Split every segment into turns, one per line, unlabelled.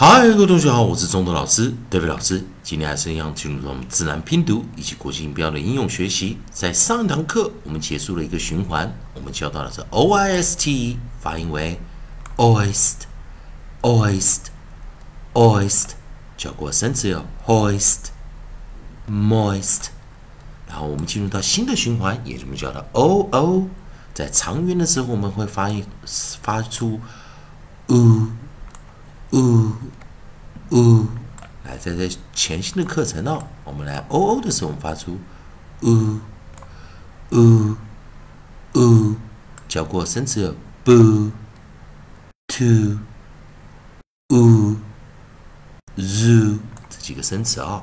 嗨，各位同学好，我是中德老师，David 老师。今天还是一样进入到我们自然拼读以及国际音标的应用学习。在上一堂课，我们结束了一个循环，我们教到的是 o i s t，发音为 oist，oist，oist，教过三次哟，hoist，moist。然后我们进入到新的循环，也就是叫的 o o，在长元的时候，我们会发音发出 u。呜呜，来，在这全新的课程哦，我们来 o o 的时候，我们发出呜呜呜，教过生词 b to u z 这几个生词啊。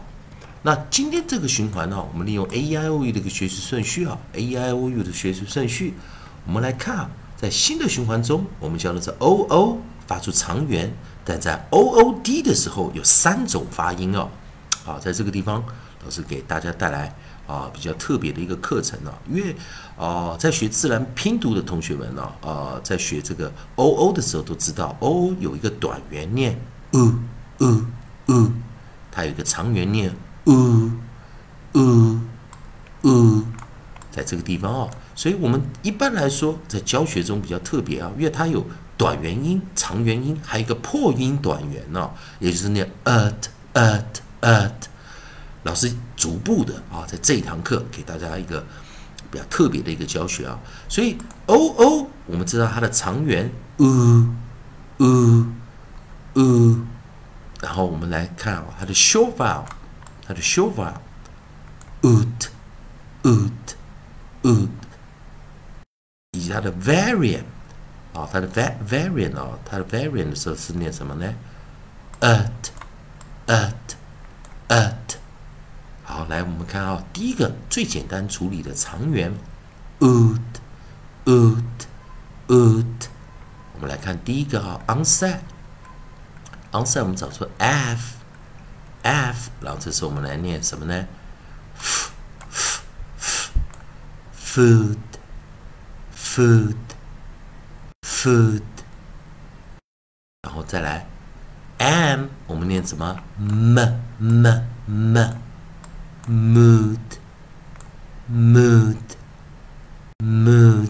那今天这个循环呢，我们利用 a e i o u 的一个学习顺序啊，a e i o u 的学习顺序，我们来看啊，在新的循环中，我们教的是 o o 发出长元。但在 o o d 的时候有三种发音哦，好，在这个地方老师给大家带来啊比较特别的一个课程呢，因为啊在学自然拼读的同学们呢，啊在学这个 o o 的时候都知道 o 有一个短元念 u u u，它有一个长元念 u u u，在这个地方哦，所以我们一般来说在教学中比较特别啊，因为它有。短元音、长元音，还有一个破音短元呢，也就是那 at at at。老师逐步的啊，在这一堂课给大家一个比较特别的一个教学啊。所以 o o 我们知道它的长元 u u u，然后我们来看啊，它的 short vowel，它的 short vowel ut ut ut，它的 variant。啊，它的 variant 啊，它的 variant 的时候是念什么呢？at，at，at。好，来我们看啊，第一个最简单处理的长元，ut，ut，ut。我们来看第一个啊，onset，onset 我们找出 f，f，然后这时候我们来念什么呢？food，food。food，food，然后再来，m 我们念什么？m m m，mood，mood，mood。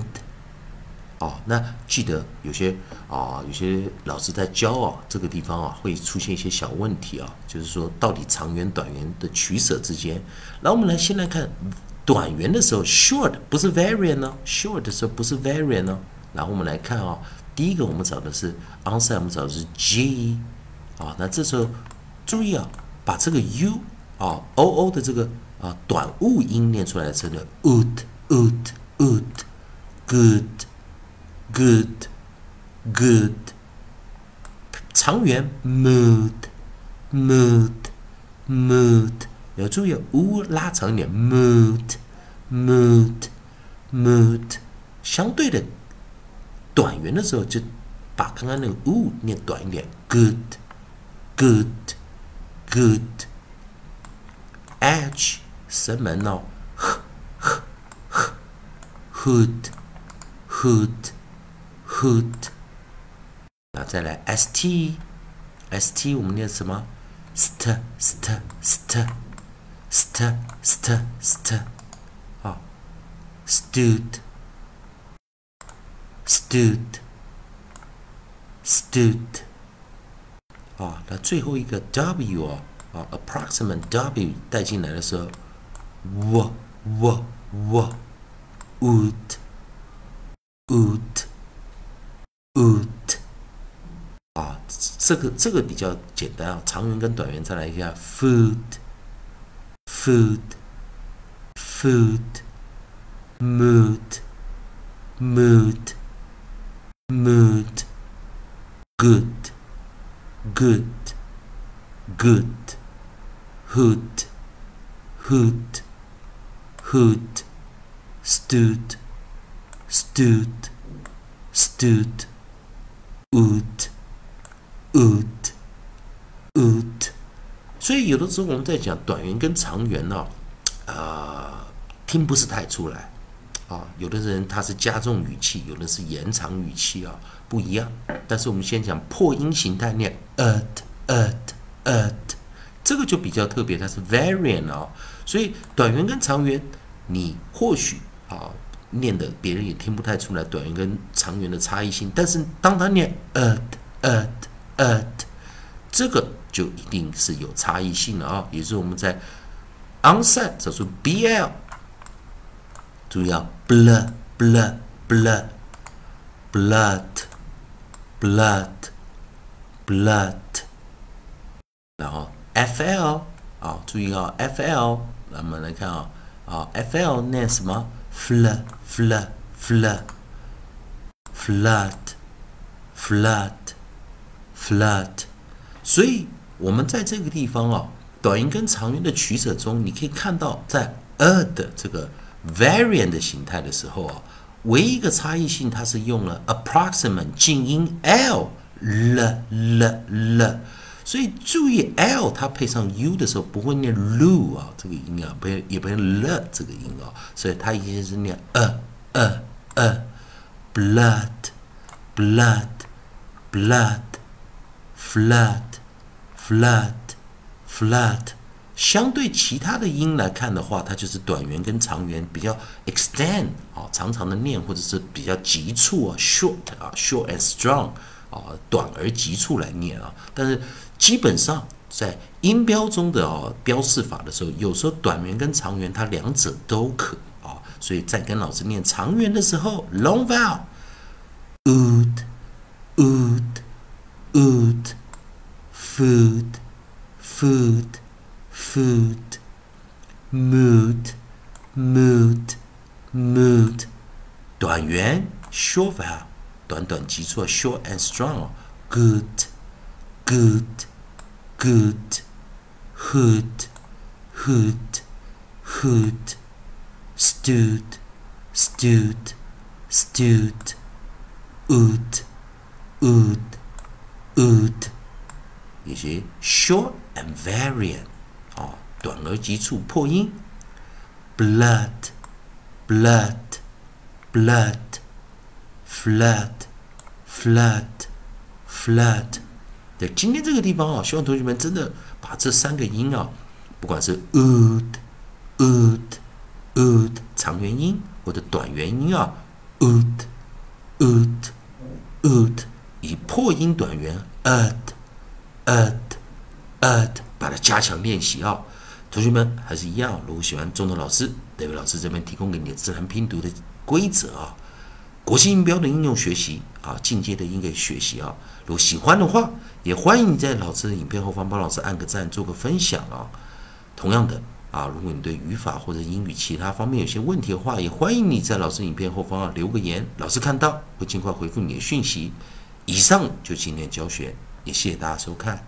哦，那记得有些啊，有些老师在教啊，这个地方啊会出现一些小问题啊，就是说到底长元短元的取舍之间。然后我们来先来看短元的时候，short 不是 very 呢？short 的时候不是 very 呢？然后我们来看啊，第一个我们找的是 onset，我们找的是 g，啊，那这时候注意啊，把这个 u 啊 o o 的这个啊短物音念出来的时候，would would would good good good，长元 mood mood mood，要注意 u 拉长一点 mood mood mood，相对的。短元的时候，就把刚刚那个 u 念短一点，good，good，good。edge 声门哦，h h h，hood，hood，hood。那再来 st，st 我们念什么？st，st，st？st，st，st，st，st，st，啊，stood。stood stood 啊，那最后一个 w 啊啊，approximate w 带进来的时候，w w w would would would 啊，这个这个比较简单啊，长元跟短元再来一下，food food food mood mood mood good good good hood hood hood stood stood stood would would would 所以有的时候我们在讲短元跟长元呢，啊，听不是太出来。啊，有的人他是加重语气，有的是延长语气啊，不一样。但是我们先讲破音形态，念 at at at，这个就比较特别，它是 variant 啊。所以短元跟长元，你或许啊念的别人也听不太出来短元跟长元的差异性，但是当他念 at at at，这个就一定是有差异性的啊。也就是我们在 onset 找出 bl，注意啊，bl bl bl blood blood blood，然后 fl 啊，注意啊，fl。我们来看啊，啊，fl 念什么？flood flood flood flood flood flood。所以，我们在这个地方啊，短音跟长音的取舍中，你可以看到，在 a 的这个 variant 的形态的时候啊，唯一一个差异性，它是用了 approximate 静音 l l l l。所以注意，l 它配上 u 的时候不会念 lu 啊，这个音啊，不要也不用 l 这个音啊，所以它一定是念 a a a blood blood blood flood flood flood。相对其他的音来看的话，它就是短元跟长元比较 extend 啊，长长的念，或者是比较急促啊，short 啊，short and strong 啊，短而急促来念啊，但是。基本上在音标中的哦标示法的时候，有时候短元跟长元它两者都可啊，所以在跟老师念长元的时候，long vowel，wood wood wood food food food mood mood mood，短元 short vowel，短短急促 short and strong，good。good, good, hood, hood, hood, stood, stood, stood, would, would, would，以及 short and variant 啊，短而急促破音，blood, blood, blood, flood, flood, flood。在今天这个地方啊，希望同学们真的把这三个音啊，不管是 ud ud ud 长元音或者短元音啊，would would would 以破音短元 ad ad ad 把它加强练习啊。同学们还是一样，如果喜欢中德老师，代表老师这边提供给你的自然拼读的规则啊，国际音标的应用学习啊，进阶的音乐学习啊，如果喜欢的话。也欢迎你在老师的影片后方帮老师按个赞，做个分享啊。同样的啊，如果你对语法或者英语其他方面有些问题的话，也欢迎你在老师影片后方啊留个言，老师看到会尽快回复你的讯息。以上就今天教学，也谢谢大家收看。